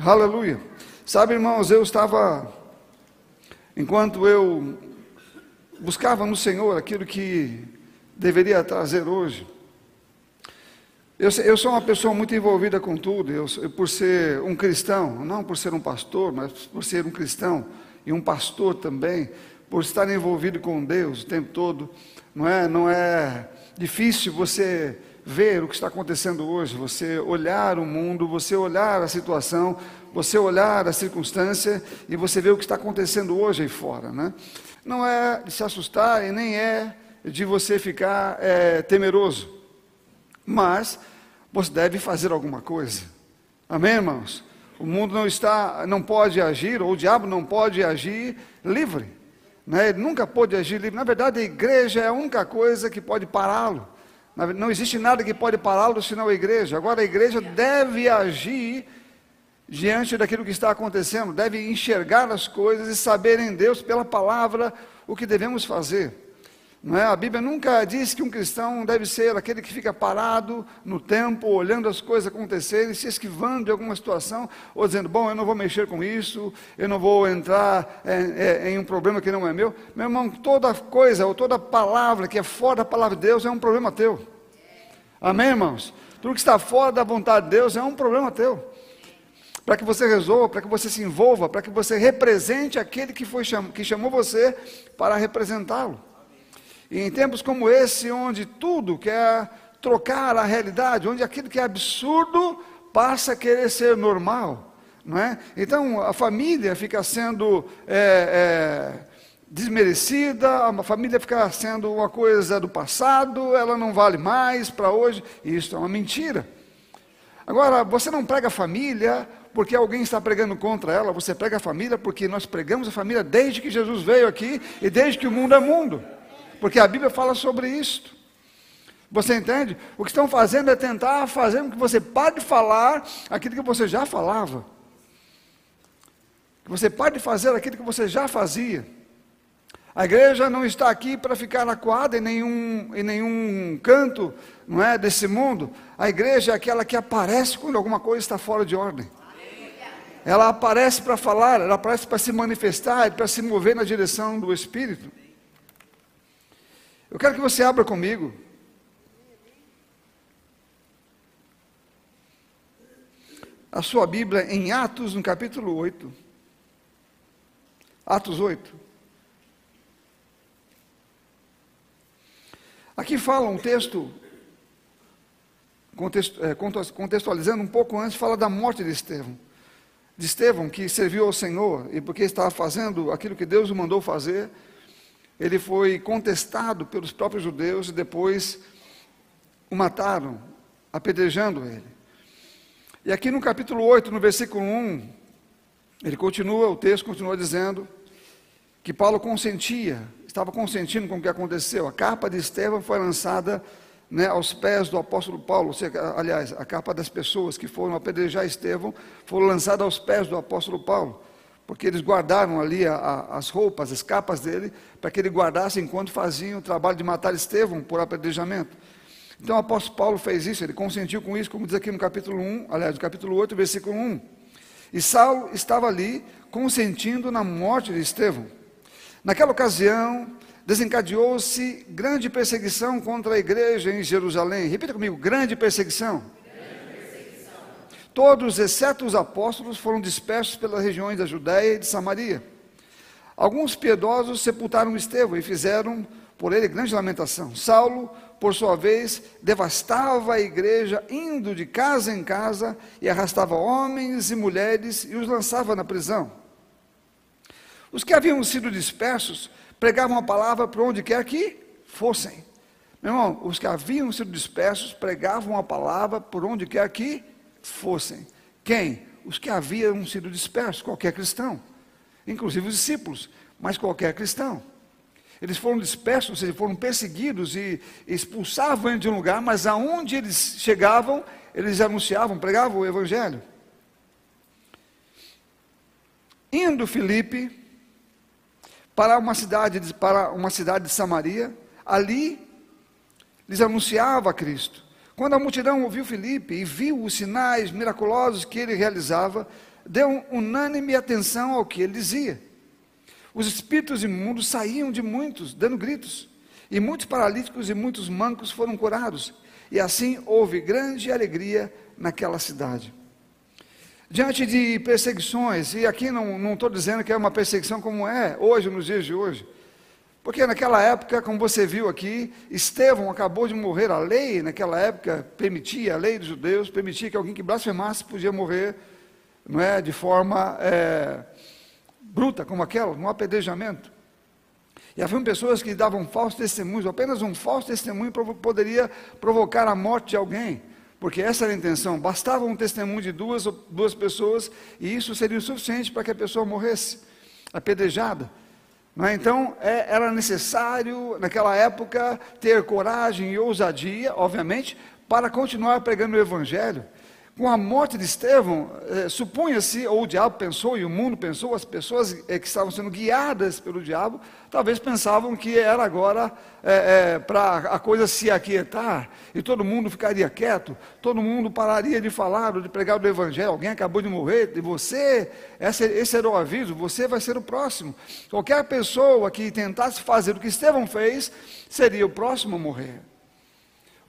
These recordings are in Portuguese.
Aleluia. Sabe, irmãos, eu estava, enquanto eu buscava no Senhor aquilo que deveria trazer hoje, eu, eu sou uma pessoa muito envolvida com tudo, eu, eu, por ser um cristão, não por ser um pastor, mas por ser um cristão e um pastor também, por estar envolvido com Deus o tempo todo, não é, não é difícil você ver o que está acontecendo hoje, você olhar o mundo, você olhar a situação, você olhar a circunstância e você ver o que está acontecendo hoje aí fora, né? Não é de se assustar e nem é de você ficar é, temeroso, mas você deve fazer alguma coisa. Amém, irmãos? O mundo não está, não pode agir, ou o diabo não pode agir livre. Né? Ele nunca pode agir livre. Na verdade, a igreja é a única coisa que pode pará-lo. Não existe nada que pode pará-lo senão a igreja. Agora, a igreja deve agir diante daquilo que está acontecendo, deve enxergar as coisas e saber em Deus, pela palavra, o que devemos fazer. Não é? A Bíblia nunca diz que um cristão deve ser aquele que fica parado no tempo, olhando as coisas acontecerem, se esquivando de alguma situação, ou dizendo, bom, eu não vou mexer com isso, eu não vou entrar é, é, em um problema que não é meu. Meu irmão, toda coisa, ou toda palavra que é fora da palavra de Deus é um problema teu. Amém, irmãos? Tudo que está fora da vontade de Deus é um problema teu. Para que você resolva, para que você se envolva, para que você represente aquele que, foi, que chamou você para representá-lo. E em tempos como esse, onde tudo quer trocar a realidade, onde aquilo que é absurdo passa a querer ser normal, não é? Então a família fica sendo é, é, desmerecida, a família fica sendo uma coisa do passado, ela não vale mais para hoje, e isso é uma mentira. Agora, você não prega a família porque alguém está pregando contra ela, você prega a família porque nós pregamos a família desde que Jesus veio aqui e desde que o mundo é mundo porque a Bíblia fala sobre isto. Você entende? O que estão fazendo é tentar fazer com que você pare de falar aquilo que você já falava. Que você pare de fazer aquilo que você já fazia. A igreja não está aqui para ficar acuada em nenhum, em nenhum canto não é, desse mundo. A igreja é aquela que aparece quando alguma coisa está fora de ordem. Ela aparece para falar, ela aparece para se manifestar, para se mover na direção do Espírito. Eu quero que você abra comigo. A sua Bíblia em Atos, no capítulo 8. Atos 8. Aqui fala um texto, é, contextualizando um pouco antes, fala da morte de Estevão. De Estevão, que serviu ao Senhor, e porque estava fazendo aquilo que Deus o mandou fazer, ele foi contestado pelos próprios judeus e depois o mataram, apedrejando ele. E aqui no capítulo 8, no versículo 1, ele continua, o texto continua dizendo que Paulo consentia, estava consentindo com o que aconteceu. A capa de Estevão foi lançada né, aos pés do apóstolo Paulo, seja, aliás, a capa das pessoas que foram apedrejar Estevão foi lançada aos pés do apóstolo Paulo porque eles guardaram ali a, a, as roupas, as capas dele, para que ele guardasse enquanto faziam o trabalho de matar Estevão por apedrejamento. Então o apóstolo Paulo fez isso, ele consentiu com isso, como diz aqui no capítulo 1, aliás, no capítulo 8, versículo 1. E Saulo estava ali consentindo na morte de Estevão. Naquela ocasião, desencadeou-se grande perseguição contra a igreja em Jerusalém. Repita comigo: grande perseguição. Todos, exceto os apóstolos, foram dispersos pelas regiões da Judéia e de Samaria. Alguns piedosos sepultaram Estevão e fizeram por ele grande lamentação. Saulo, por sua vez, devastava a igreja, indo de casa em casa e arrastava homens e mulheres e os lançava na prisão. Os que haviam sido dispersos pregavam a palavra por onde quer que fossem. Meu irmão, os que haviam sido dispersos pregavam a palavra por onde quer que fossem. Quem? Os que haviam sido dispersos, qualquer cristão, inclusive os discípulos, mas qualquer cristão. Eles foram dispersos, ou seja, foram perseguidos e expulsavam de um lugar, mas aonde eles chegavam, eles anunciavam, pregavam o evangelho. Indo Filipe para uma cidade, para uma cidade de Samaria, ali lhes anunciava Cristo. Quando a multidão ouviu Filipe e viu os sinais miraculosos que ele realizava, deu unânime atenção ao que ele dizia. Os espíritos imundos saíam de muitos, dando gritos, e muitos paralíticos e muitos mancos foram curados, e assim houve grande alegria naquela cidade. Diante de perseguições, e aqui não estou dizendo que é uma perseguição como é hoje, nos dias de hoje, porque naquela época, como você viu aqui, Estevão acabou de morrer, a lei naquela época permitia, a lei dos judeus permitia que alguém que blasfemasse podia morrer, não é, de forma é, bruta como aquela, num apedrejamento. E haviam pessoas que davam falsos testemunhos, apenas um falso testemunho poderia provocar a morte de alguém, porque essa era a intenção, bastava um testemunho de duas, duas pessoas e isso seria o suficiente para que a pessoa morresse apedrejada. É? Então, é, era necessário, naquela época, ter coragem e ousadia, obviamente, para continuar pregando o Evangelho. Com a morte de Estevão, eh, supunha-se, ou o diabo pensou, e o mundo pensou, as pessoas eh, que estavam sendo guiadas pelo diabo, talvez pensavam que era agora eh, eh para a coisa se aquietar, e todo mundo ficaria quieto, todo mundo pararia de falar ou de pregar o Evangelho. Alguém acabou de morrer, e você, esse, esse era o aviso, você vai ser o próximo. Qualquer pessoa que tentasse fazer o que Estevão fez, seria o próximo a morrer.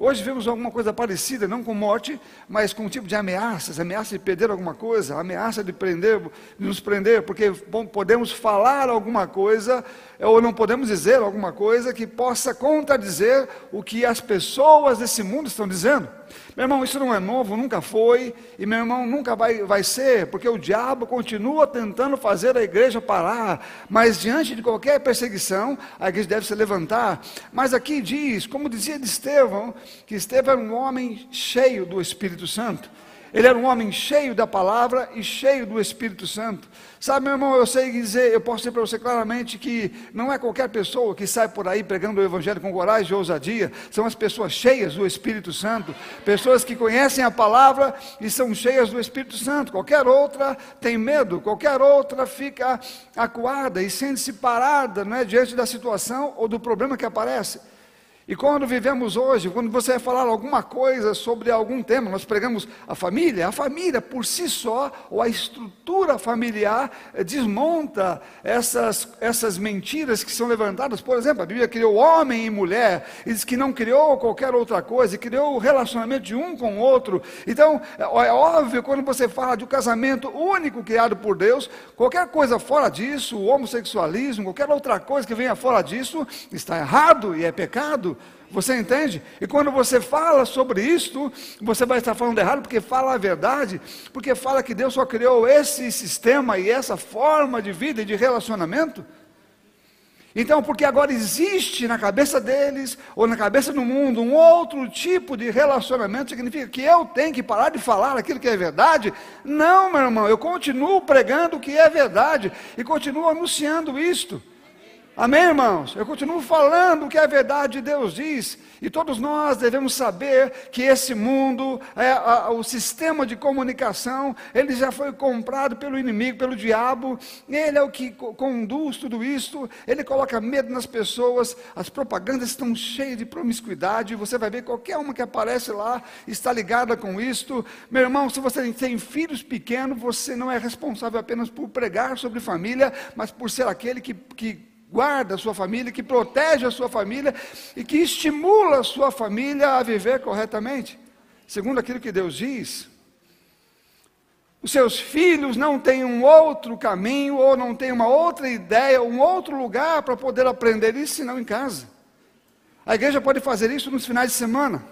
Hoje vemos alguma coisa parecida, não com morte, mas com um tipo de ameaças, ameaça de perder alguma coisa, ameaça de prender, de nos prender, porque podemos falar alguma coisa, ou não podemos dizer alguma coisa que possa contradizer o que as pessoas desse mundo estão dizendo. Meu irmão, isso não é novo, nunca foi, e meu irmão nunca vai, vai ser, porque o diabo continua tentando fazer a igreja parar, mas diante de qualquer perseguição, a igreja deve se levantar. Mas aqui diz, como dizia de Estevão, que Estevão era um homem cheio do Espírito Santo. Ele era um homem cheio da palavra e cheio do Espírito Santo. Sabe, meu irmão, eu sei dizer, eu posso dizer para você claramente que não é qualquer pessoa que sai por aí pregando o Evangelho com coragem e ousadia, são as pessoas cheias do Espírito Santo, pessoas que conhecem a palavra e são cheias do Espírito Santo. Qualquer outra tem medo, qualquer outra fica acuada e sente-se parada não é, diante da situação ou do problema que aparece. E quando vivemos hoje, quando você vai falar alguma coisa sobre algum tema, nós pregamos a família, a família por si só, ou a estrutura familiar, eh, desmonta essas, essas mentiras que são levantadas. Por exemplo, a Bíblia criou homem e mulher, e diz que não criou qualquer outra coisa, criou o relacionamento de um com o outro. Então, é, é óbvio, quando você fala de um casamento único criado por Deus, qualquer coisa fora disso, o homossexualismo, qualquer outra coisa que venha fora disso, está errado e é pecado. Você entende? E quando você fala sobre isto, você vai estar falando errado, porque fala a verdade, porque fala que Deus só criou esse sistema e essa forma de vida e de relacionamento. Então, porque agora existe na cabeça deles, ou na cabeça do mundo, um outro tipo de relacionamento, significa que eu tenho que parar de falar aquilo que é verdade? Não, meu irmão, eu continuo pregando o que é verdade e continuo anunciando isto. Amém, irmãos? Eu continuo falando o que a verdade de Deus diz, e todos nós devemos saber que esse mundo, é, a, o sistema de comunicação, ele já foi comprado pelo inimigo, pelo diabo, ele é o que conduz tudo isso, ele coloca medo nas pessoas, as propagandas estão cheias de promiscuidade, você vai ver qualquer uma que aparece lá está ligada com isto. Meu irmão, se você tem filhos pequenos, você não é responsável apenas por pregar sobre família, mas por ser aquele que, que guarda a sua família, que protege a sua família e que estimula a sua família a viver corretamente, segundo aquilo que Deus diz. Os seus filhos não têm um outro caminho, ou não têm uma outra ideia, um outro lugar para poder aprender isso, senão em casa. A igreja pode fazer isso nos finais de semana.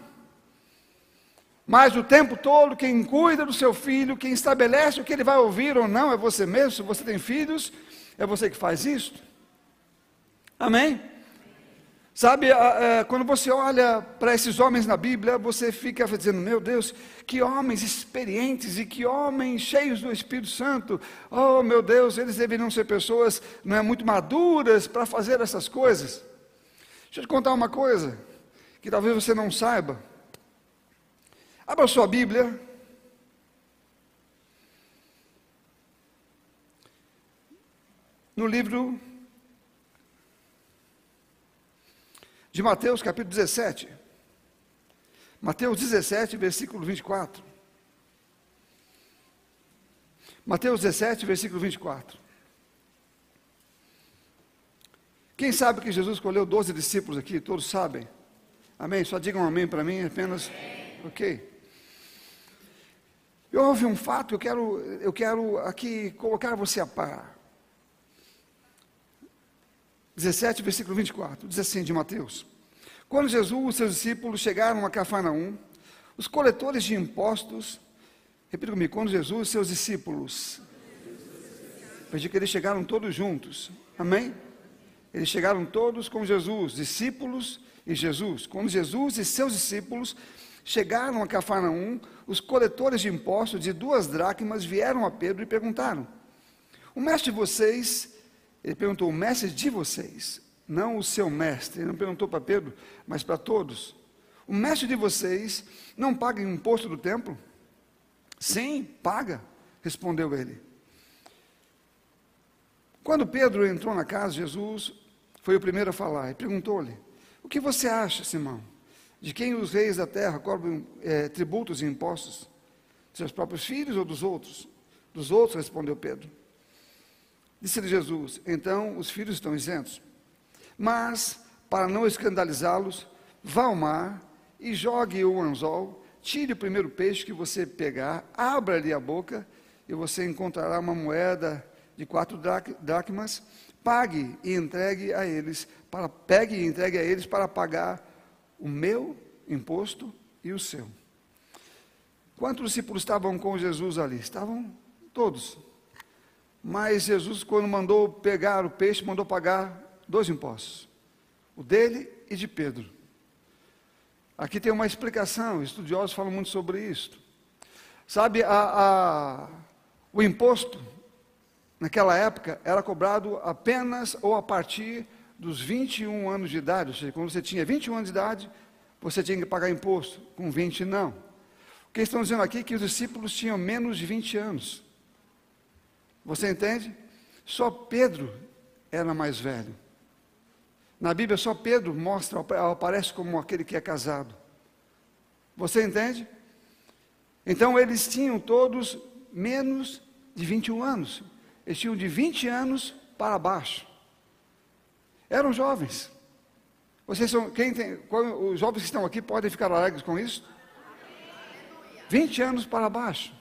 Mas o tempo todo, quem cuida do seu filho, quem estabelece o que ele vai ouvir ou não, é você mesmo. Se você tem filhos, é você que faz isso. Amém? Sabe, quando você olha para esses homens na Bíblia, você fica dizendo: Meu Deus, que homens experientes e que homens cheios do Espírito Santo. Oh, meu Deus, eles deveriam ser pessoas não é, muito maduras para fazer essas coisas. Deixa eu te contar uma coisa que talvez você não saiba. Abra sua Bíblia. No livro de Mateus capítulo 17. Mateus 17, versículo 24. Mateus 17, versículo 24. Quem sabe que Jesus escolheu 12 discípulos aqui? Todos sabem. Amém? Só digam amém para mim, apenas. Ok. Eu ouvi um fato, eu quero, eu quero aqui colocar você a par. 17, versículo 24, diz assim de Mateus: Quando Jesus e seus discípulos chegaram a Cafarnaum, os coletores de impostos, repita comigo, quando Jesus e seus discípulos, pedi que eles chegaram todos juntos, amém? Eles chegaram todos com Jesus, discípulos e Jesus. Quando Jesus e seus discípulos chegaram a Cafarnaum, os coletores de impostos de duas dracmas vieram a Pedro e perguntaram: O mestre de vocês, ele perguntou, o mestre de vocês, não o seu mestre, ele não perguntou para Pedro, mas para todos. O mestre de vocês não paga imposto do templo? Sim, paga, respondeu ele. Quando Pedro entrou na casa, Jesus foi o primeiro a falar e perguntou-lhe: O que você acha, Simão? De quem os reis da terra cobram é, tributos e impostos? Seus próprios filhos ou dos outros? Dos outros, respondeu Pedro. Disse-lhe Jesus: Então os filhos estão isentos. Mas, para não escandalizá-los, vá ao mar e jogue o anzol, tire o primeiro peixe que você pegar, abra-lhe a boca e você encontrará uma moeda de quatro dracmas, pague e entregue a eles, para, pegue e entregue a eles para pagar o meu imposto e o seu. Quantos discípulos estavam com Jesus ali? Estavam todos. Mas Jesus, quando mandou pegar o peixe, mandou pagar dois impostos: o dele e de Pedro. Aqui tem uma explicação, estudiosos falam muito sobre isso. Sabe, a, a, o imposto, naquela época, era cobrado apenas ou a partir dos 21 anos de idade, ou seja, quando você tinha 21 anos de idade, você tinha que pagar imposto, com 20 não. O que estão dizendo aqui é que os discípulos tinham menos de 20 anos. Você entende? Só Pedro era mais velho. Na Bíblia, só Pedro mostra, aparece como aquele que é casado. Você entende? Então, eles tinham todos menos de 21 anos. Eles tinham de 20 anos para baixo. Eram jovens. Vocês são, quem tem, os jovens que estão aqui podem ficar alegres com isso? 20 anos para baixo.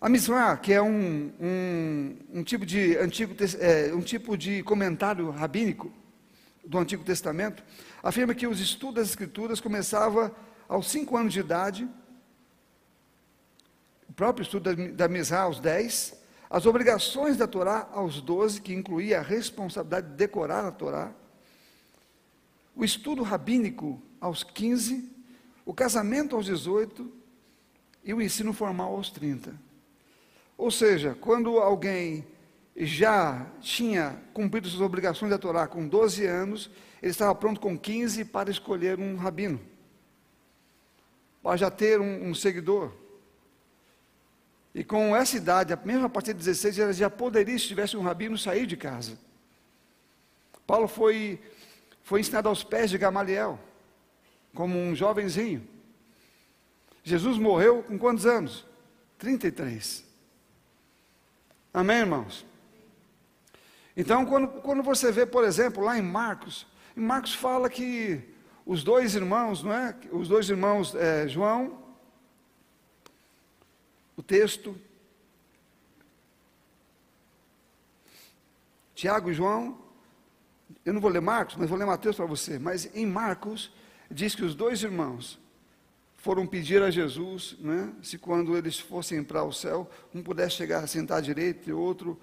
A Misrah, que é um, um, um tipo de antigo, é, um tipo de comentário rabínico do Antigo Testamento, afirma que os estudos das Escrituras começava aos 5 anos de idade, o próprio estudo da, da Misrah aos 10, as obrigações da Torá aos 12, que incluía a responsabilidade de decorar a Torá, o estudo rabínico aos 15, o casamento aos 18 e o ensino formal aos 30. Ou seja, quando alguém já tinha cumprido suas obrigações da Torá com 12 anos, ele estava pronto com 15 para escolher um rabino, para já ter um, um seguidor. E com essa idade, mesmo a partir de 16, ela já poderia, se tivesse um rabino, sair de casa. Paulo foi, foi ensinado aos pés de Gamaliel, como um jovenzinho. Jesus morreu com quantos anos? 33. Amém, irmãos? Então, quando, quando você vê, por exemplo, lá em Marcos, em Marcos fala que os dois irmãos, não é? Os dois irmãos, é, João o texto. Tiago e João, eu não vou ler Marcos, mas vou ler Mateus para você. Mas em Marcos, diz que os dois irmãos foram pedir a Jesus, né, se quando eles fossem para o céu, um pudesse chegar a sentar à direita e outro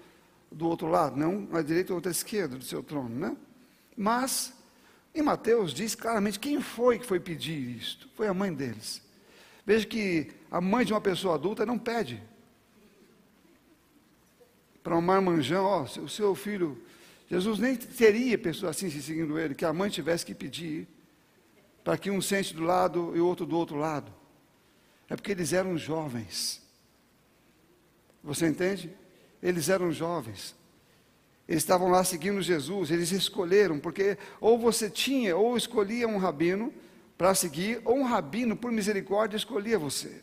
do outro lado, não à direita e outro à esquerda do seu trono, né? Mas em Mateus diz claramente quem foi que foi pedir isto? Foi a mãe deles. Veja que a mãe de uma pessoa adulta não pede para um marmanjão, ó, o seu filho, Jesus nem teria pessoa assim se seguindo ele, que a mãe tivesse que pedir para que um sente do lado e o outro do outro lado. É porque eles eram jovens. Você entende? Eles eram jovens. Eles estavam lá seguindo Jesus, eles escolheram, porque ou você tinha, ou escolhia um rabino, para seguir, ou um rabino, por misericórdia, escolhia você.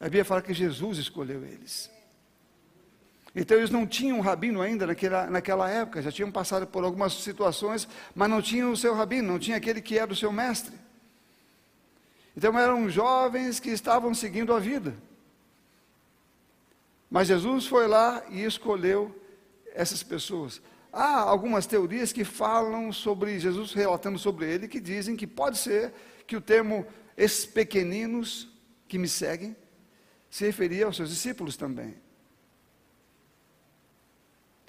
A Bíblia fala que Jesus escolheu eles. Então eles não tinham um rabino ainda naquela, naquela época, já tinham passado por algumas situações, mas não tinham o seu rabino, não tinha aquele que era o seu mestre. Então eram jovens que estavam seguindo a vida. Mas Jesus foi lá e escolheu essas pessoas. Há algumas teorias que falam sobre Jesus, relatando sobre ele, que dizem que pode ser que o termo esses pequeninos que me seguem se referia aos seus discípulos também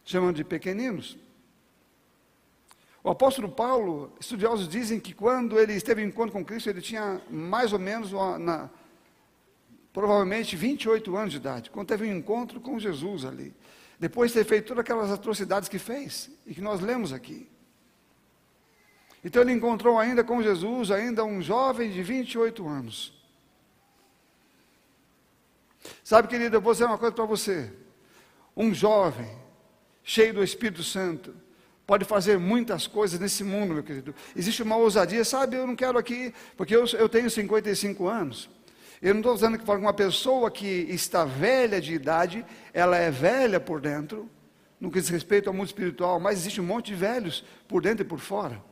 chamando de pequeninos. O apóstolo Paulo, estudiosos dizem que quando ele esteve em encontro com Cristo, ele tinha mais ou menos, na, provavelmente 28 anos de idade, quando teve um encontro com Jesus ali. Depois de ter feito todas aquelas atrocidades que fez, e que nós lemos aqui. Então ele encontrou ainda com Jesus, ainda um jovem de 28 anos. Sabe, querido, eu vou dizer uma coisa para você. Um jovem cheio do Espírito Santo, pode fazer muitas coisas nesse mundo, meu querido. Existe uma ousadia, sabe? Eu não quero aqui, porque eu, eu tenho 55 anos. Eu não estou dizendo que uma pessoa que está velha de idade, ela é velha por dentro, no que diz respeito ao mundo espiritual, mas existe um monte de velhos por dentro e por fora.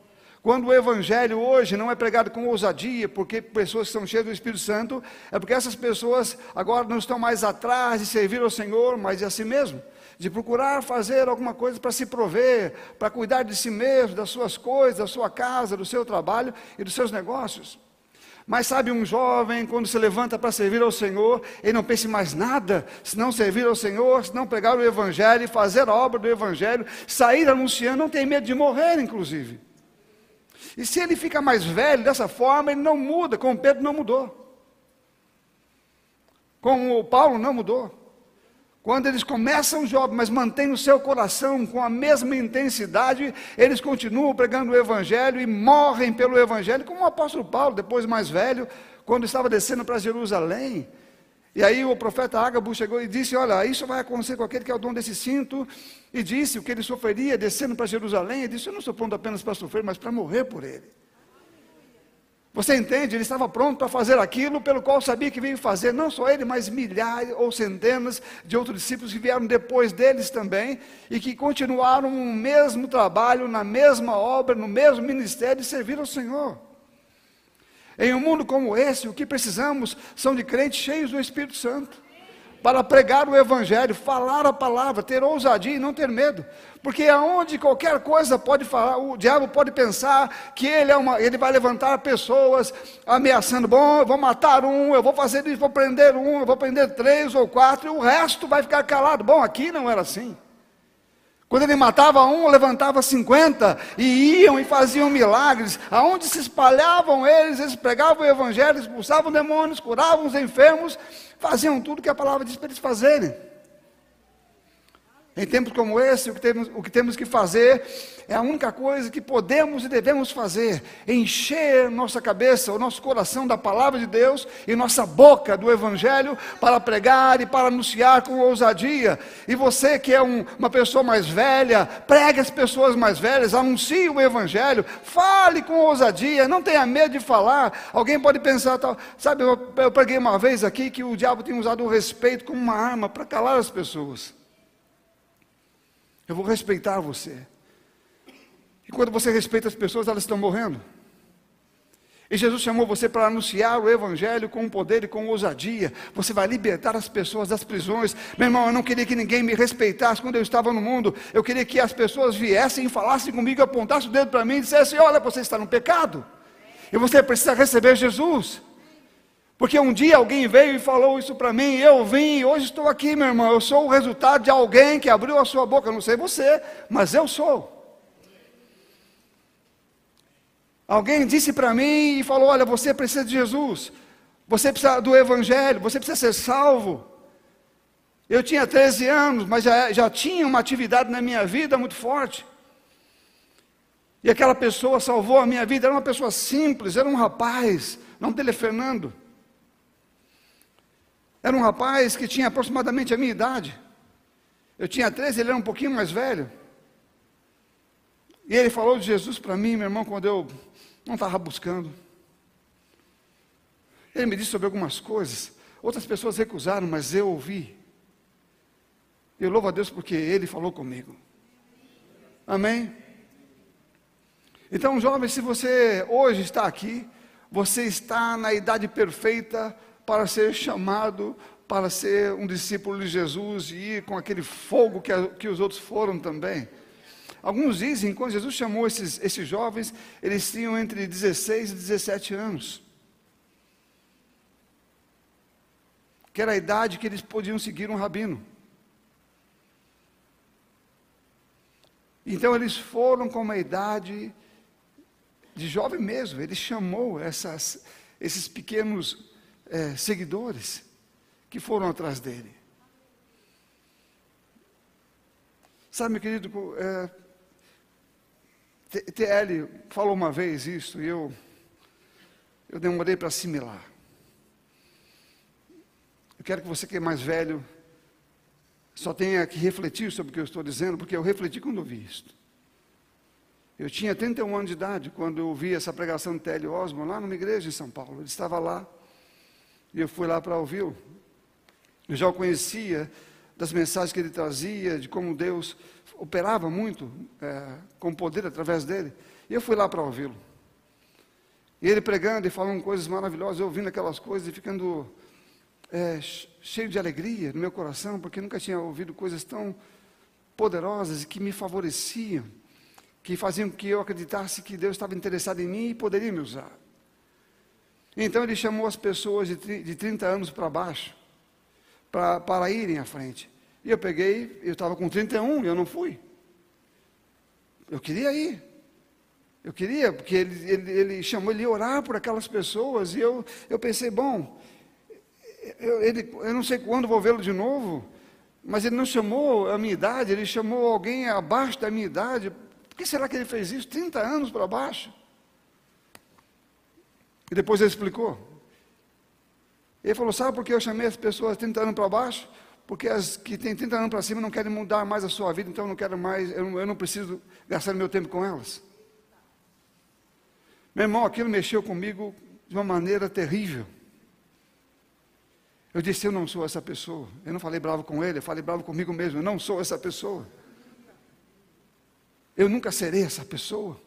Quando o evangelho hoje não é pregado com ousadia, porque pessoas que são cheias do Espírito Santo, é porque essas pessoas agora não estão mais atrás de servir ao Senhor, mas de a si mesmo de procurar fazer alguma coisa para se prover, para cuidar de si mesmo, das suas coisas, da sua casa, do seu trabalho e dos seus negócios. Mas sabe, um jovem, quando se levanta para servir ao Senhor, ele não pensa em mais nada, se não servir ao Senhor, se não pregar o Evangelho fazer a obra do Evangelho, sair anunciando, não tem medo de morrer, inclusive. E se ele fica mais velho dessa forma, ele não muda, como Pedro não mudou. Como o Paulo não mudou. Quando eles começam jovens, mas mantêm o seu coração com a mesma intensidade, eles continuam pregando o Evangelho e morrem pelo Evangelho, como o apóstolo Paulo, depois mais velho, quando estava descendo para Jerusalém. E aí o profeta Ágabo chegou e disse: Olha, isso vai acontecer com aquele que é o dono desse cinto. E disse o que ele sofreria descendo para Jerusalém. E disse: Eu não sou pronto apenas para sofrer, mas para morrer por ele. Você entende? Ele estava pronto para fazer aquilo pelo qual sabia que veio fazer, não só ele, mas milhares ou centenas de outros discípulos que vieram depois deles também e que continuaram o mesmo trabalho, na mesma obra, no mesmo ministério de servir ao Senhor. Em um mundo como esse, o que precisamos são de crentes cheios do Espírito Santo para pregar o Evangelho, falar a palavra, ter ousadia e não ter medo. Porque aonde qualquer coisa pode falar, o diabo pode pensar que ele, é uma, ele vai levantar pessoas ameaçando, bom, eu vou matar um, eu vou fazer isso, vou prender um, eu vou prender três ou quatro, e o resto vai ficar calado. Bom, aqui não era assim. Quando ele matava um, levantava cinquenta, e iam e faziam milagres. Aonde se espalhavam eles, eles pregavam o evangelho, expulsavam demônios, curavam os enfermos, faziam tudo que a palavra diz para eles fazerem. Em tempos como esse, o que, temos, o que temos que fazer é a única coisa que podemos e devemos fazer: encher nossa cabeça, o nosso coração da palavra de Deus e nossa boca do Evangelho para pregar e para anunciar com ousadia. E você que é um, uma pessoa mais velha, pregue as pessoas mais velhas, anuncie o Evangelho, fale com ousadia, não tenha medo de falar. Alguém pode pensar, tal, sabe, eu, eu preguei uma vez aqui que o diabo tem usado o respeito como uma arma para calar as pessoas. Eu vou respeitar você. E quando você respeita as pessoas, elas estão morrendo. E Jesus chamou você para anunciar o Evangelho com poder e com ousadia. Você vai libertar as pessoas das prisões. Meu irmão, eu não queria que ninguém me respeitasse quando eu estava no mundo. Eu queria que as pessoas viessem e falassem comigo, apontassem o dedo para mim e dissessem: Olha, você está no pecado. E você precisa receber Jesus. Porque um dia alguém veio e falou isso para mim, eu vim, hoje estou aqui, meu irmão. Eu sou o resultado de alguém que abriu a sua boca. Eu não sei você, mas eu sou. Alguém disse para mim e falou: Olha, você precisa de Jesus, você precisa do Evangelho, você precisa ser salvo. Eu tinha 13 anos, mas já, já tinha uma atividade na minha vida muito forte. E aquela pessoa salvou a minha vida, era uma pessoa simples, era um rapaz, o nome dele é Fernando. Era um rapaz que tinha aproximadamente a minha idade. Eu tinha 13, ele era um pouquinho mais velho. E ele falou de Jesus para mim, meu irmão, quando eu não estava buscando. Ele me disse sobre algumas coisas. Outras pessoas recusaram, mas eu ouvi. Eu louvo a Deus porque Ele falou comigo. Amém? Então, jovem, se você hoje está aqui, você está na idade perfeita para ser chamado para ser um discípulo de Jesus e ir com aquele fogo que, a, que os outros foram também. Alguns dizem, quando Jesus chamou esses, esses jovens, eles tinham entre 16 e 17 anos. Que era a idade que eles podiam seguir um rabino. Então eles foram com uma idade de jovem mesmo. Ele chamou essas, esses pequenos é, seguidores que foram atrás dele. Sabe, meu querido, é, TL falou uma vez isso e eu, eu demorei para assimilar. Eu quero que você que é mais velho só tenha que refletir sobre o que eu estou dizendo, porque eu refleti quando ouvi isso. Eu tinha 31 anos de idade quando eu ouvi essa pregação de T.L. Osmo lá numa igreja em São Paulo. Ele estava lá e eu fui lá para ouvi-lo. Eu já o conhecia das mensagens que ele trazia, de como Deus operava muito é, com poder através dele. E eu fui lá para ouvi-lo. E ele pregando e falando coisas maravilhosas, eu ouvindo aquelas coisas e ficando é, cheio de alegria no meu coração, porque nunca tinha ouvido coisas tão poderosas e que me favoreciam, que faziam que eu acreditasse que Deus estava interessado em mim e poderia me usar. Então ele chamou as pessoas de, de 30 anos para baixo para irem à frente. E eu peguei, eu estava com 31 e eu não fui. Eu queria ir. Eu queria, porque ele, ele, ele chamou ele orar por aquelas pessoas, e eu, eu pensei, bom, eu, ele, eu não sei quando vou vê-lo de novo, mas ele não chamou a minha idade, ele chamou alguém abaixo da minha idade. Por que será que ele fez isso? 30 anos para baixo. E depois ele explicou. Ele falou: Sabe por que eu chamei as pessoas 30 anos para baixo? Porque as que têm 30 anos para cima não querem mudar mais a sua vida, então eu não quero mais, eu não, eu não preciso gastar meu tempo com elas. Meu irmão, aquilo mexeu comigo de uma maneira terrível. Eu disse: Eu não sou essa pessoa. Eu não falei bravo com ele, eu falei bravo comigo mesmo. Eu não sou essa pessoa. Eu nunca serei essa pessoa.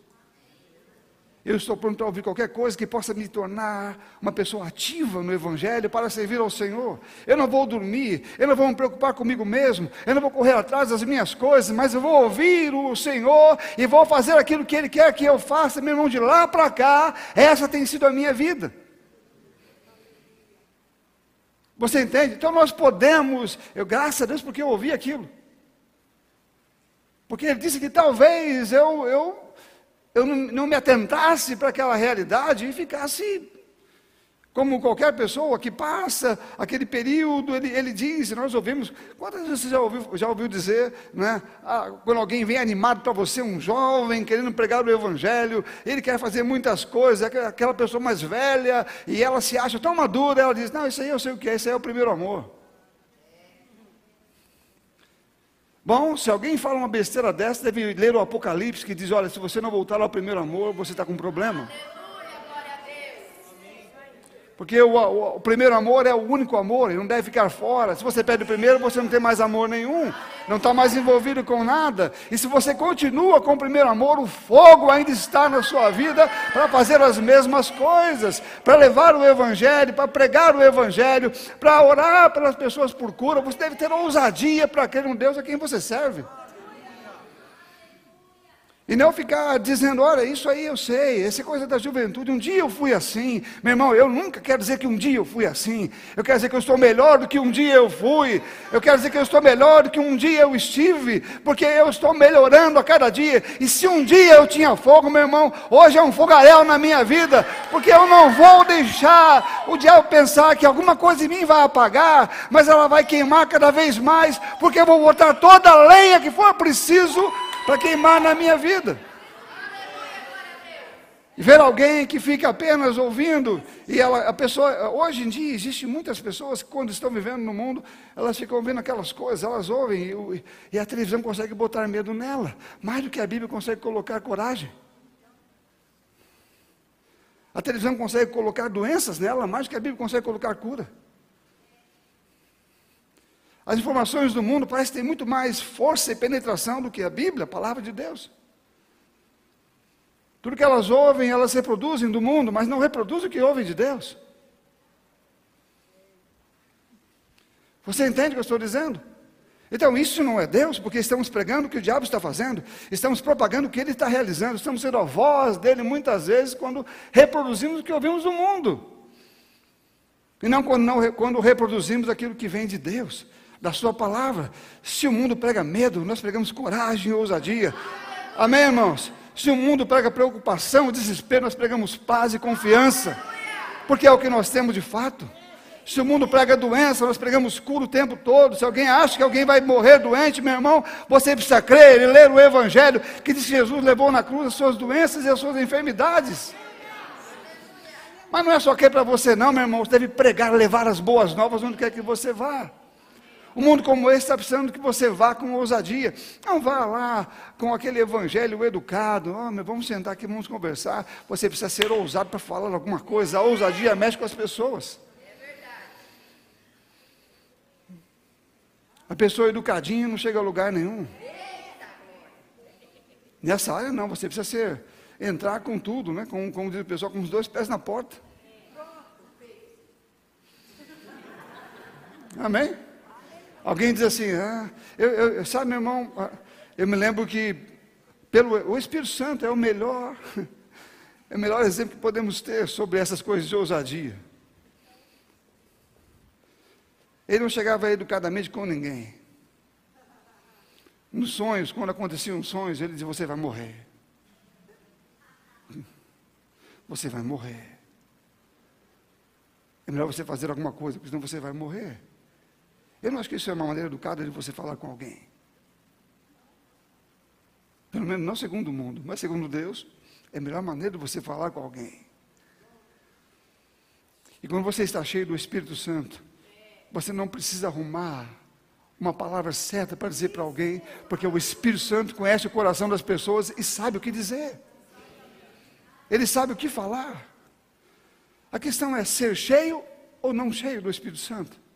Eu estou pronto a ouvir qualquer coisa que possa me tornar uma pessoa ativa no Evangelho para servir ao Senhor. Eu não vou dormir, eu não vou me preocupar comigo mesmo, eu não vou correr atrás das minhas coisas, mas eu vou ouvir o Senhor e vou fazer aquilo que Ele quer que eu faça, meu irmão, de lá para cá. Essa tem sido a minha vida. Você entende? Então nós podemos, eu graças a Deus porque eu ouvi aquilo. Porque ele disse que talvez eu, eu eu não, não me atentasse para aquela realidade e ficasse como qualquer pessoa que passa aquele período, ele, ele diz, nós ouvimos, quantas vezes você já ouviu, já ouviu dizer, né, ah, quando alguém vem animado para você, um jovem querendo pregar o Evangelho, ele quer fazer muitas coisas, aquela pessoa mais velha, e ela se acha tão madura, ela diz, não, isso aí eu sei o que é, isso aí é o primeiro amor. Bom, se alguém fala uma besteira dessa, deve ler o Apocalipse que diz: olha, se você não voltar ao primeiro amor, você está com um problema. Porque o, o, o, primeiro amor é o único amor, ele não deve ficar fora. Se você perde o primeiro, você não tem mais amor nenhum, não está mais envolvido com nada. E se você continua com o primeiro amor, o fogo ainda está na sua vida para fazer as mesmas coisas, para levar o Evangelho, para pregar o Evangelho, para orar pelas pessoas por cura. Você deve ter ousadia para crer um Deus a quem você serve. E não ficar dizendo, olha, isso aí eu sei, essa coisa da juventude, um dia eu fui assim. Meu irmão, eu nunca quero dizer que um dia eu fui assim. Eu quero dizer que eu estou melhor do que um dia eu fui. Eu quero dizer que eu estou melhor do que um dia eu estive, porque eu estou melhorando a cada dia. E se um dia eu tinha fogo, meu irmão, hoje é um fogaréu na minha vida, porque eu não vou deixar o diabo pensar que alguma coisa em mim vai apagar, mas ela vai queimar cada vez mais, porque eu vou botar toda a lenha que for preciso para queimar na minha vida. E ver alguém que fica apenas ouvindo, e ela, a pessoa, hoje em dia, existem muitas pessoas que quando estão vivendo no mundo, elas ficam ouvindo aquelas coisas, elas ouvem, e, e a televisão consegue botar medo nela, mais do que a Bíblia consegue colocar coragem. A televisão consegue colocar doenças nela mais do que a Bíblia consegue colocar cura. As informações do mundo parecem ter muito mais força e penetração do que a Bíblia, a palavra de Deus. Tudo que elas ouvem, elas reproduzem do mundo, mas não reproduzem o que ouvem de Deus. Você entende o que eu estou dizendo? Então, isso não é Deus, porque estamos pregando o que o diabo está fazendo, estamos propagando o que ele está realizando, estamos sendo a voz dele muitas vezes quando reproduzimos o que ouvimos do mundo. E não quando, não quando reproduzimos aquilo que vem de Deus, da Sua palavra. Se o mundo prega medo, nós pregamos coragem e ousadia. Amém, irmãos? Se o mundo prega preocupação, desespero, nós pregamos paz e confiança, porque é o que nós temos de fato. Se o mundo prega doença, nós pregamos cura o tempo todo. Se alguém acha que alguém vai morrer doente, meu irmão, você precisa crer e ler o Evangelho que diz que Jesus levou na cruz as suas doenças e as suas enfermidades. Mas não é só que para você, não, meu irmão. Você deve pregar, levar as boas novas onde quer que você vá. Um mundo como esse está precisando que você vá com ousadia. Não vá lá com aquele evangelho educado. Oh, meu, vamos sentar aqui, vamos conversar. Você precisa ser ousado para falar alguma coisa. A ousadia mexe com as pessoas. A pessoa educadinha não chega a lugar nenhum. Nessa área não, você precisa ser, entrar com tudo, né? como, como diz o pessoal, com os dois pés na porta. Amém? Alguém diz assim, ah, eu, eu, sabe, meu irmão, ah, eu me lembro que pelo, o Espírito Santo é o melhor, é o melhor exemplo que podemos ter sobre essas coisas de ousadia. Ele não chegava educadamente com ninguém. Nos sonhos, quando aconteciam sonhos, ele dizia: Você vai morrer. Você vai morrer. É melhor você fazer alguma coisa, porque senão você vai morrer. Eu não acho que isso é uma maneira educada de você falar com alguém. Pelo menos não segundo o mundo, mas segundo Deus, é a melhor maneira de você falar com alguém. E quando você está cheio do Espírito Santo, você não precisa arrumar uma palavra certa para dizer para alguém, porque o Espírito Santo conhece o coração das pessoas e sabe o que dizer. Ele sabe o que falar. A questão é ser cheio ou não cheio do Espírito Santo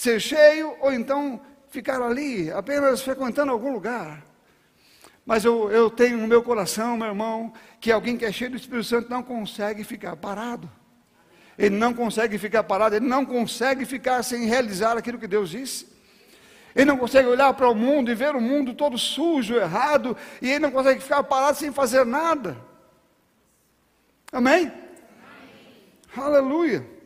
ser cheio ou então ficar ali, apenas frequentando algum lugar. Mas eu, eu tenho no meu coração, meu irmão, que alguém que é cheio do Espírito Santo não consegue ficar parado. Ele não consegue ficar parado, ele não consegue ficar sem realizar aquilo que Deus disse. Ele não consegue olhar para o mundo e ver o mundo todo sujo, errado, e ele não consegue ficar parado sem fazer nada. Amém? Amém. Aleluia.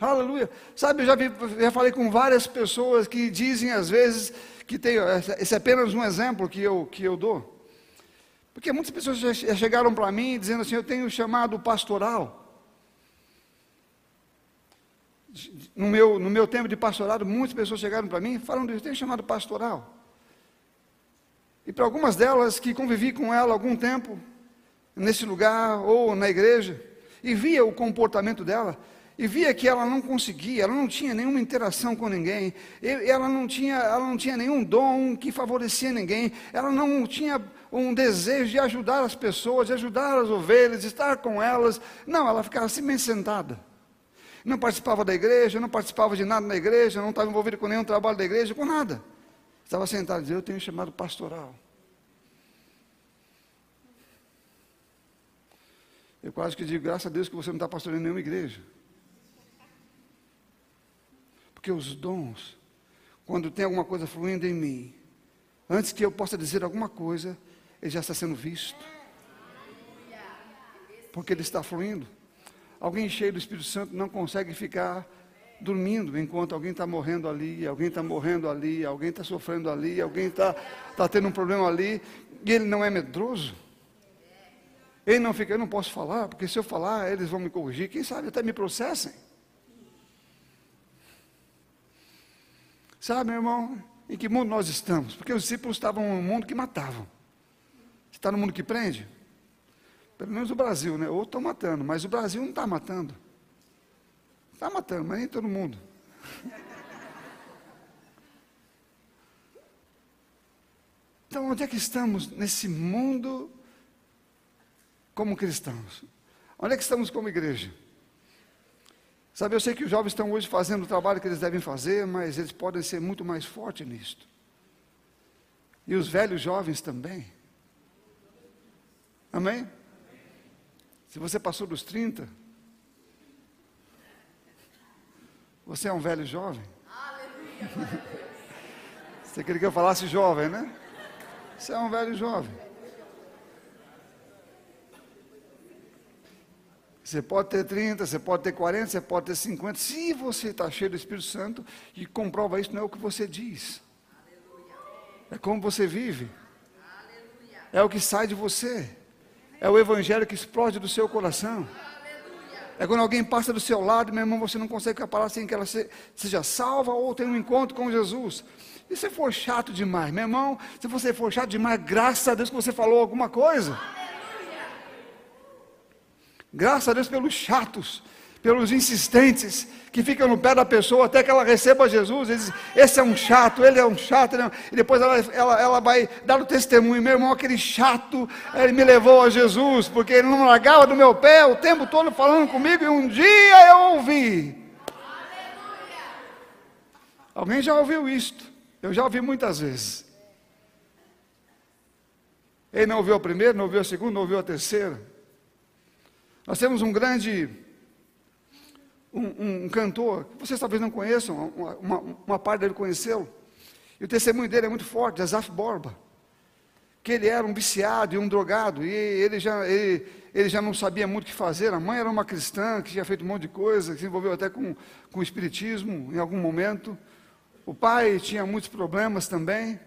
Aleluia. Sabe, eu já, já falei com várias pessoas que dizem às vezes que tem, esse é apenas um exemplo que eu, que eu dou. Porque muitas pessoas já chegaram para mim dizendo assim: Eu tenho chamado pastoral. No meu, no meu tempo de pastorado, muitas pessoas chegaram para mim falando: Eu tenho chamado pastoral. E para algumas delas que convivi com ela algum tempo, nesse lugar ou na igreja, e via o comportamento dela, e via que ela não conseguia, ela não tinha nenhuma interação com ninguém, ela não tinha, ela não tinha nenhum dom que favorecia ninguém, ela não tinha um desejo de ajudar as pessoas, de ajudar as ovelhas, de estar com elas. Não, ela ficava simplesmente sentada. Não participava da igreja, não participava de nada na igreja, não estava envolvida com nenhum trabalho da igreja, com nada. Estava sentada e dizia, eu tenho chamado pastoral. Eu quase que digo, graças a Deus que você não está pastoreando nenhuma igreja. Porque os dons, quando tem alguma coisa fluindo em mim, antes que eu possa dizer alguma coisa, ele já está sendo visto. Porque ele está fluindo. Alguém cheio do Espírito Santo não consegue ficar dormindo enquanto alguém está morrendo ali, alguém está morrendo ali, alguém está sofrendo ali, alguém está tá tendo um problema ali, e ele não é medroso. Ele não fica, eu não posso falar, porque se eu falar, eles vão me corrigir, quem sabe até me processem. Sabe, meu irmão, em que mundo nós estamos? Porque os discípulos estavam num mundo que matavam. Está no mundo que prende? Pelo menos o Brasil, né? Outros estão matando, mas o Brasil não está matando. Está matando, mas nem todo mundo. Então, onde é que estamos nesse mundo como cristãos? Onde é que estamos como igreja? Sabe, eu sei que os jovens estão hoje fazendo o trabalho que eles devem fazer, mas eles podem ser muito mais fortes nisto. E os velhos jovens também. Amém? Se você passou dos 30, você é um velho jovem. Você queria que eu falasse jovem, né? Você é um velho jovem. Você pode ter 30, você pode ter 40, você pode ter 50. Se você está cheio do Espírito Santo e comprova isso, não é o que você diz. É como você vive. É o que sai de você. É o evangelho que explode do seu coração. É quando alguém passa do seu lado, meu irmão, você não consegue ficar sem que ela seja salva ou tenha um encontro com Jesus. E se for chato demais, meu irmão, se você for chato demais, graças a Deus que você falou alguma coisa. Graças a Deus pelos chatos, pelos insistentes, que ficam no pé da pessoa até que ela receba Jesus. Eles, esse é um chato, ele é um chato. É e depois ela, ela, ela vai dar o testemunho. Meu irmão, aquele chato, ele me levou a Jesus, porque ele não largava do meu pé o tempo todo falando comigo. E um dia eu ouvi. Alguém já ouviu isto? Eu já ouvi muitas vezes. Ele não ouviu a primeira, não ouviu a segunda, não ouviu a terceira. Nós temos um grande, um, um cantor, que vocês talvez não conheçam, uma, uma, uma parte dele conheceu, e o testemunho dele é muito forte, Azaf Borba, que ele era um viciado e um drogado, e ele já, ele, ele já não sabia muito o que fazer, a mãe era uma cristã, que tinha feito um monte de coisa, que se envolveu até com, com o espiritismo em algum momento, o pai tinha muitos problemas também,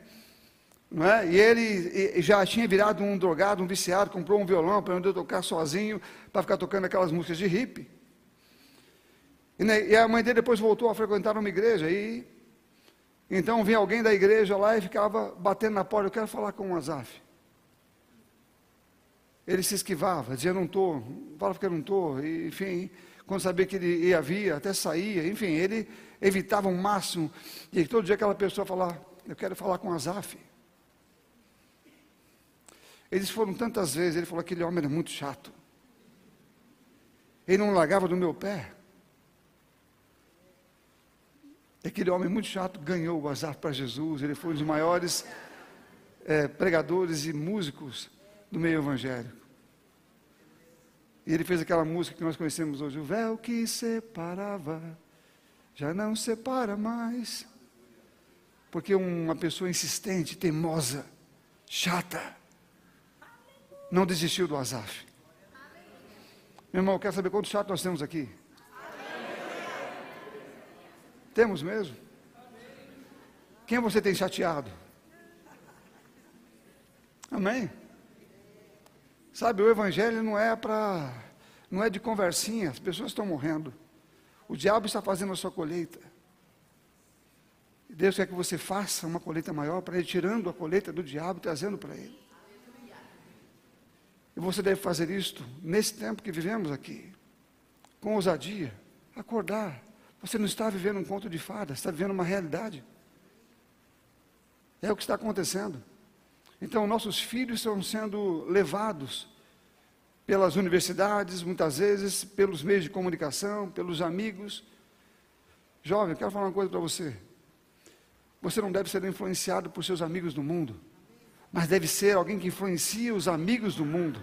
é? E ele já tinha virado um drogado, um viciado, comprou um violão para onde tocar sozinho, para ficar tocando aquelas músicas de hippie. E, né, e, a mãe dele depois voltou a frequentar uma igreja. E então vinha alguém da igreja lá e ficava batendo na porta, eu quero falar com o Azaf. Ele se esquivava, dizia, não estou, fala porque eu não estou, enfim, quando sabia que ele ia vir, até saía, enfim, ele evitava o máximo, e todo dia aquela pessoa falava, eu quero falar com o Azaf. Eles foram tantas vezes, ele falou: aquele homem era muito chato. Ele não largava do meu pé. Aquele homem muito chato ganhou o azar para Jesus. Ele foi um dos maiores é, pregadores e músicos do meio evangélico. E ele fez aquela música que nós conhecemos hoje: O véu que separava já não separa mais. Porque uma pessoa insistente, teimosa, chata, não desistiu do Azaf. Meu irmão, quer saber quantos chatos nós temos aqui? Temos mesmo? Quem você tem chateado? Amém? Sabe, o Evangelho não é para. não é de conversinha, as pessoas estão morrendo. O diabo está fazendo a sua colheita. Deus quer que você faça uma colheita maior para ele, tirando a colheita do diabo trazendo para ele. E você deve fazer isto nesse tempo que vivemos aqui, com ousadia, acordar. Você não está vivendo um conto de fadas, está vivendo uma realidade. É o que está acontecendo. Então, nossos filhos estão sendo levados pelas universidades, muitas vezes, pelos meios de comunicação, pelos amigos. Jovem, quero falar uma coisa para você. Você não deve ser influenciado por seus amigos do mundo mas deve ser alguém que influencia os amigos do mundo.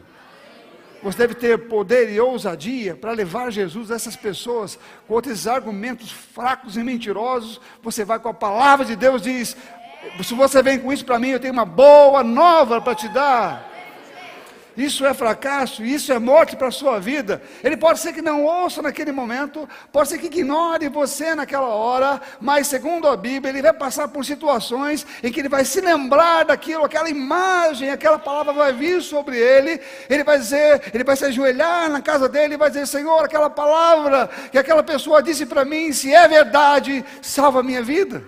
Você deve ter poder e ousadia para levar Jesus a essas pessoas com outros argumentos fracos e mentirosos. Você vai com a palavra de Deus e diz: se você vem com isso para mim, eu tenho uma boa nova para te dar isso é fracasso, isso é morte para a sua vida. Ele pode ser que não ouça naquele momento, pode ser que ignore você naquela hora, mas segundo a Bíblia, ele vai passar por situações em que ele vai se lembrar daquilo, aquela imagem, aquela palavra vai vir sobre ele, ele vai dizer, ele vai se ajoelhar na casa dele e vai dizer: Senhor, aquela palavra que aquela pessoa disse para mim, se é verdade, salva a minha vida.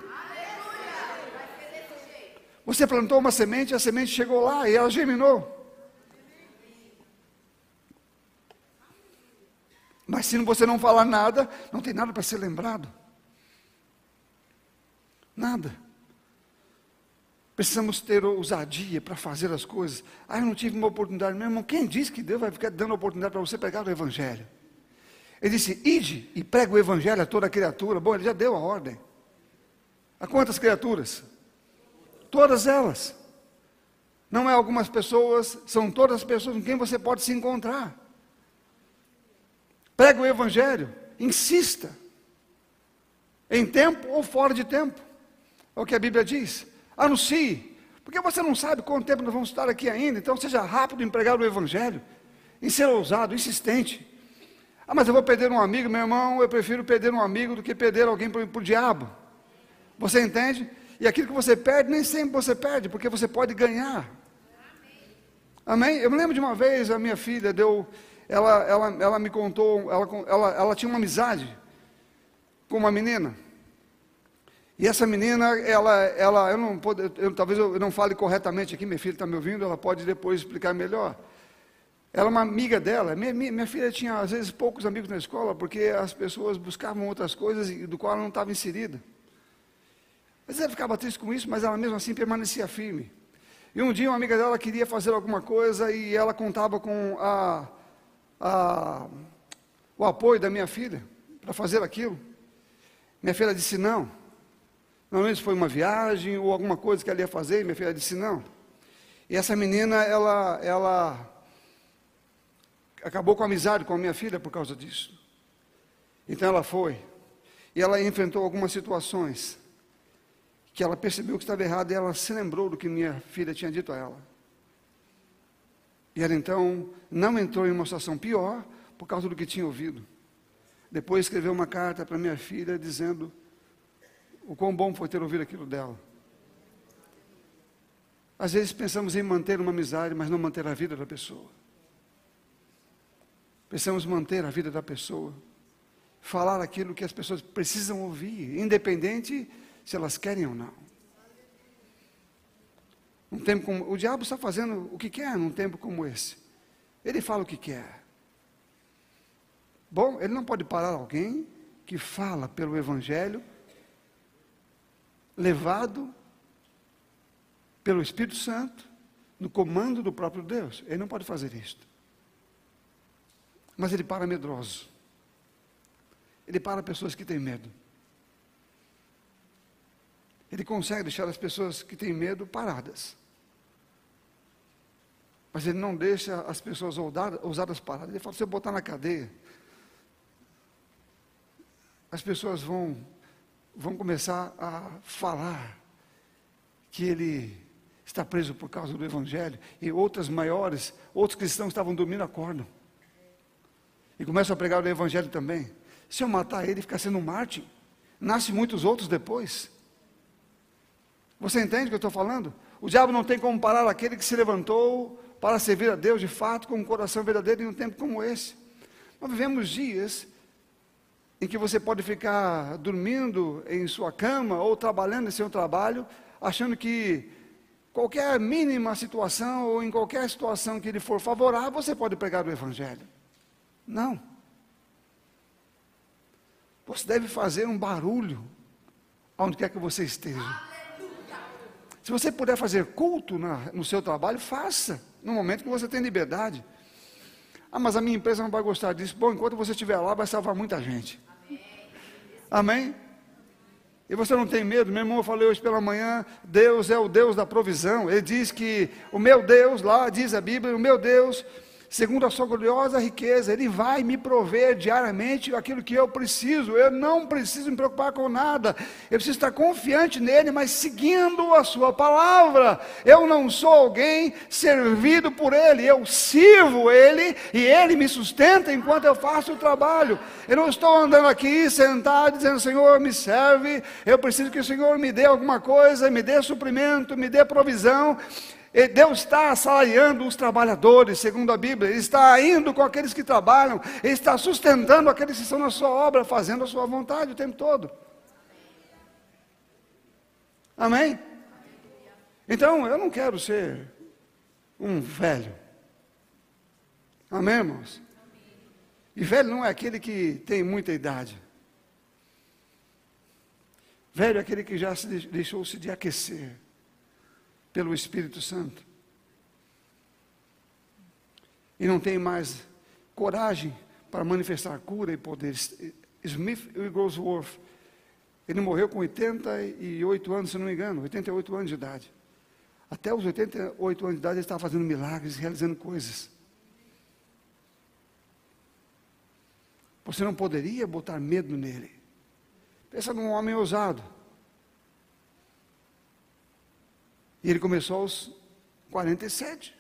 Você plantou uma semente, a semente chegou lá e ela germinou. Mas se você não falar nada, não tem nada para ser lembrado. Nada. Precisamos ter ousadia para fazer as coisas. Ah, eu não tive uma oportunidade. Meu irmão, quem disse que Deus vai ficar dando oportunidade para você pregar o Evangelho? Ele disse: Ide e prega o Evangelho a toda criatura. Bom, ele já deu a ordem. A quantas criaturas? Todas elas. Não é algumas pessoas, são todas as pessoas com quem você pode se encontrar. Prega o Evangelho, insista. Em tempo ou fora de tempo. É o que a Bíblia diz. Anuncie. Porque você não sabe quanto tempo nós vamos estar aqui ainda. Então seja rápido em pregar o Evangelho. Em ser ousado, insistente. Ah, mas eu vou perder um amigo, meu irmão. Eu prefiro perder um amigo do que perder alguém para o diabo. Você entende? E aquilo que você perde, nem sempre você perde, porque você pode ganhar. Amém? Eu me lembro de uma vez, a minha filha deu, ela, ela, ela me contou, ela, ela, ela tinha uma amizade com uma menina. E essa menina, ela, ela eu não pode, eu, talvez eu não fale corretamente aqui, minha filha está me ouvindo, ela pode depois explicar melhor. Ela é uma amiga dela. Minha, minha, minha, filha tinha, às vezes, poucos amigos na escola, porque as pessoas buscavam outras coisas do qual ela não estava inserida. Às vezes ela ficava triste com isso, mas ela mesmo assim permanecia firme. E um dia uma amiga dela queria fazer alguma coisa e ela contava com a, a, o apoio da minha filha para fazer aquilo. Minha filha disse não. Normalmente foi uma viagem ou alguma coisa que ela ia fazer, minha filha disse não. E essa menina, ela, ela acabou com a amizade com a minha filha por causa disso. Então ela foi. E ela enfrentou algumas situações que ela percebeu que estava errado e ela se lembrou do que minha filha tinha dito a ela. E ela então não entrou em uma situação pior por causa do que tinha ouvido. Depois escreveu uma carta para minha filha dizendo o quão bom foi ter ouvido aquilo dela. Às vezes pensamos em manter uma amizade, mas não manter a vida da pessoa. Pensamos manter a vida da pessoa. Falar aquilo que as pessoas precisam ouvir, independente se elas querem ou não. Um tempo como, o diabo está fazendo o que quer num tempo como esse. Ele fala o que quer. Bom, ele não pode parar alguém que fala pelo Evangelho levado pelo Espírito Santo, no comando do próprio Deus. Ele não pode fazer isto. Mas ele para medroso. Ele para pessoas que têm medo. Ele consegue deixar as pessoas que têm medo paradas. Mas ele não deixa as pessoas ousadas paradas. Ele fala: se eu botar na cadeia, as pessoas vão vão começar a falar que ele está preso por causa do Evangelho, e outras maiores, outros cristãos estavam dormindo, acordam. E começam a pregar o Evangelho também. Se eu matar ele, ficar sendo um mártir, nasce muitos outros depois. Você entende o que eu estou falando? O diabo não tem como parar aquele que se levantou para servir a Deus de fato, com um coração verdadeiro em um tempo como esse. Nós vivemos dias em que você pode ficar dormindo em sua cama ou trabalhando em seu trabalho, achando que qualquer mínima situação ou em qualquer situação que lhe for favorável, você pode pregar o Evangelho. Não. Você deve fazer um barulho onde quer que você esteja. Se você puder fazer culto na, no seu trabalho, faça, no momento que você tem liberdade. Ah, mas a minha empresa não vai gostar disso. Bom, enquanto você estiver lá, vai salvar muita gente. Amém? E você não tem medo? Meu irmão, falei hoje pela manhã, Deus é o Deus da provisão. Ele diz que o meu Deus, lá diz a Bíblia, o meu Deus segundo a sua gloriosa riqueza, Ele vai me prover diariamente aquilo que eu preciso. Eu não preciso me preocupar com nada. Eu preciso estar confiante nele, mas seguindo a Sua palavra. Eu não sou alguém servido por Ele, eu sirvo Ele e Ele me sustenta enquanto eu faço o trabalho. Eu não estou andando aqui sentado dizendo: Senhor, me serve. Eu preciso que o Senhor me dê alguma coisa, me dê suprimento, me dê provisão. Deus está assalariando os trabalhadores, segundo a Bíblia, Ele está indo com aqueles que trabalham, Ele está sustentando aqueles que estão na sua obra, fazendo a sua vontade o tempo todo. Amém? Então, eu não quero ser um velho. Amém, irmãos? E velho não é aquele que tem muita idade. Velho é aquele que já se deixou-se de aquecer pelo Espírito Santo. E não tem mais coragem para manifestar cura e poder. Smith Wigglesworth, ele morreu com 88 anos, se não me engano, 88 anos de idade. Até os 88 anos de idade ele estava fazendo milagres, realizando coisas. Você não poderia botar medo nele. Pensa num homem ousado. E ele começou aos 47.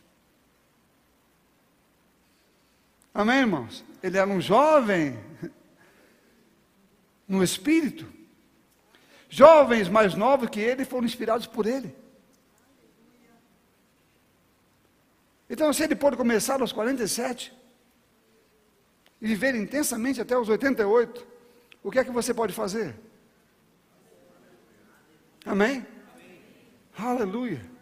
Amém, irmãos? Ele era um jovem no espírito. Jovens mais novos que ele foram inspirados por ele. Então, se ele pôde começar aos 47 e viver intensamente até os 88, o que é que você pode fazer? Amém? Aleluia.